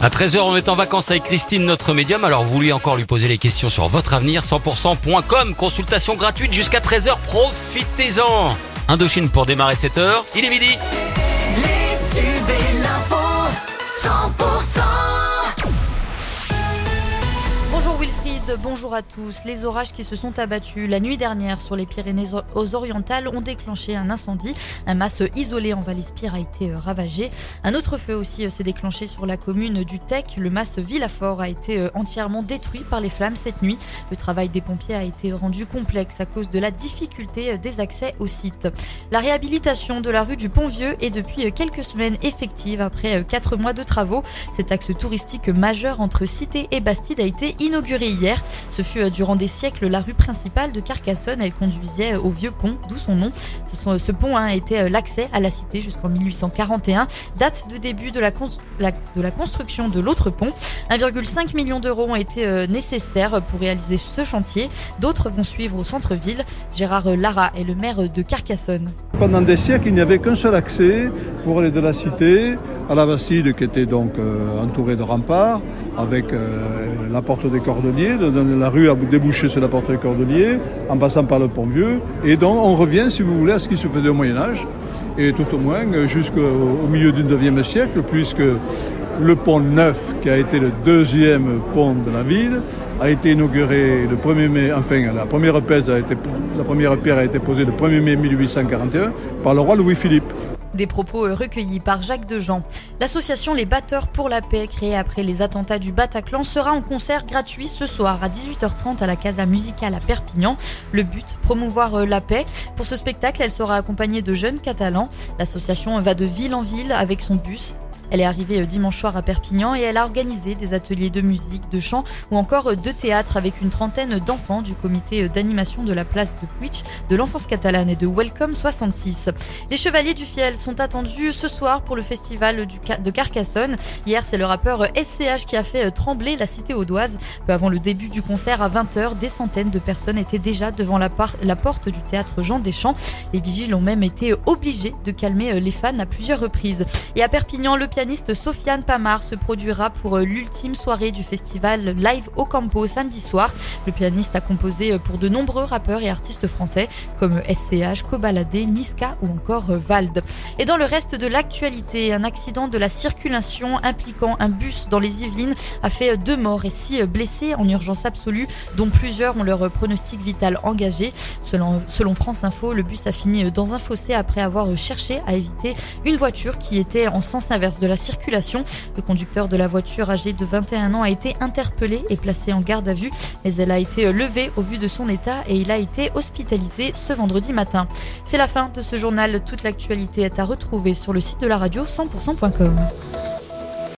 À 13h, on est en vacances avec Christine, notre médium. Alors, vous voulez encore lui poser les questions sur votre avenir 100%.com. Consultation gratuite jusqu'à 13h. Profitez-en. Indochine pour démarrer cette heure. Il est midi. Bonjour à tous. Les orages qui se sont abattus la nuit dernière sur les Pyrénées aux orientales ont déclenché un incendie. Un masse isolé en Vallespire a été euh, ravagé. Un autre feu aussi euh, s'est déclenché sur la commune du Tech. Le masse Villafort a été euh, entièrement détruit par les flammes cette nuit. Le travail des pompiers a été rendu complexe à cause de la difficulté des accès au site. La réhabilitation de la rue du Pont-Vieux est depuis quelques semaines effective après quatre mois de travaux. Cet axe touristique majeur entre Cité et Bastide a été inaugurée hier. Ce fut euh, durant des siècles la rue principale de Carcassonne. Elle conduisait au vieux pont, d'où son nom. Ce, pont hein, était euh, l'accès à la cité jusqu'en 1841, date de début de la, construction de l'autre pont. 1,5 million d'euros ont été euh, nécessaires pour réaliser ce chantier. D'autres vont suivre au centre-ville. Gérard Lara est le maire de Carcassonne. Pendant des siècles, il n'y avait qu'un seul accès pour aller de la cité à la Bastide, qui était donc entourée de remparts, avec la porte des Cordeliers. La rue a débouché sur la porte des Cordeliers, en passant par le pont Vieux. Et donc on revient, si vous voulez, à ce qui se faisait au Moyen Âge, et tout au moins jusqu'au milieu du IXe siècle, puisque le pont Neuf, qui a été le deuxième pont de la ville, a été inauguré le 1er mai, enfin la première, a été, la première pierre a été posée le 1er mai 1841 par le roi Louis-Philippe. Des propos euh, recueillis par Jacques Dejean. L'association Les Batteurs pour la Paix, créée après les attentats du Bataclan, sera en concert gratuit ce soir à 18h30 à la Casa Musicale à Perpignan. Le but, promouvoir euh, la paix. Pour ce spectacle, elle sera accompagnée de jeunes catalans. L'association va de ville en ville avec son bus elle est arrivée euh, dimanche soir à Perpignan et elle a organisé des ateliers de musique, de chant ou encore euh, de théâtre avec une trentaine d'enfants du comité euh, d'animation de la place de Puig, de l'enfance catalane et de Welcome 66. Les Chevaliers du Fiel sont attendus ce soir pour le festival de Carcassonne. Hier, c'est le rappeur SCH qui a fait trembler la cité audoise. Peu avant le début du concert à 20h, des centaines de personnes étaient déjà devant la, porte du théâtre Jean Deschamps. Les vigiles ont même été obligés de calmer les fans à plusieurs reprises. Et à Perpignan, le pianiste Sofiane Pamar se produira pour euh, l'ultime soirée du festival Live au Campo samedi soir. Le pianiste a composé euh, pour de nombreux rappeurs et artistes français comme SCH, Kobalade, Niska ou encore euh, Vald. Et dans le reste de l'actualité, un accident de la circulation impliquant un bus dans les Yvelines a fait deux morts et six blessés en urgence absolue, dont plusieurs ont leur pronostic vital engagé. Selon, France Info, le bus a fini dans un fossé après avoir cherché à éviter une voiture qui était en sens inverse de la circulation. Le conducteur de la voiture âgé de 21 ans a été interpellé et placé en garde à vue, mais elle a été levée au vu de son état et il a été hospitalisé ce vendredi matin. C'est la fin de ce journal. Toute l'actualité est à retrouver sur le site de la radio 100%.com.